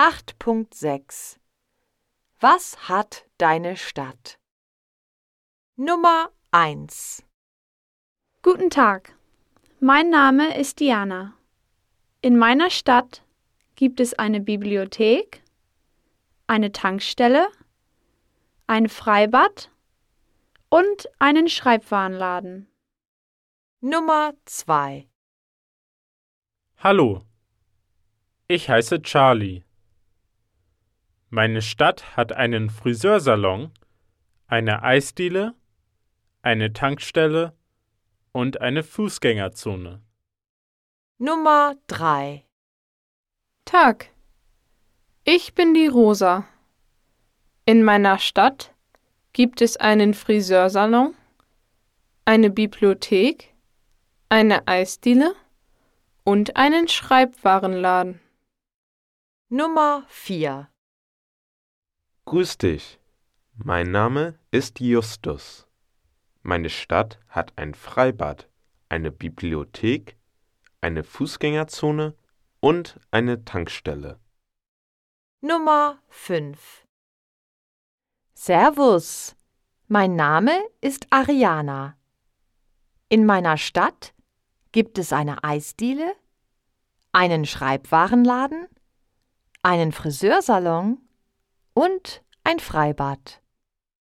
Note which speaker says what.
Speaker 1: 8.6 Was hat deine Stadt? Nummer 1
Speaker 2: Guten Tag, mein Name ist Diana. In meiner Stadt gibt es eine Bibliothek, eine Tankstelle, ein Freibad und einen Schreibwarenladen.
Speaker 1: Nummer 2
Speaker 3: Hallo, ich heiße Charlie. Meine Stadt hat einen Friseursalon, eine Eisdiele, eine Tankstelle und eine Fußgängerzone.
Speaker 1: Nummer 3
Speaker 4: Tag. Ich bin die Rosa. In meiner Stadt gibt es einen Friseursalon, eine Bibliothek, eine Eisdiele und einen Schreibwarenladen.
Speaker 1: Nummer 4
Speaker 5: Grüß dich. Mein Name ist Justus. Meine Stadt hat ein Freibad, eine Bibliothek, eine Fußgängerzone und eine Tankstelle.
Speaker 1: Nummer 5 Servus, mein Name ist Ariana. In meiner Stadt gibt es eine Eisdiele, einen Schreibwarenladen, einen Friseursalon und ein Freibad.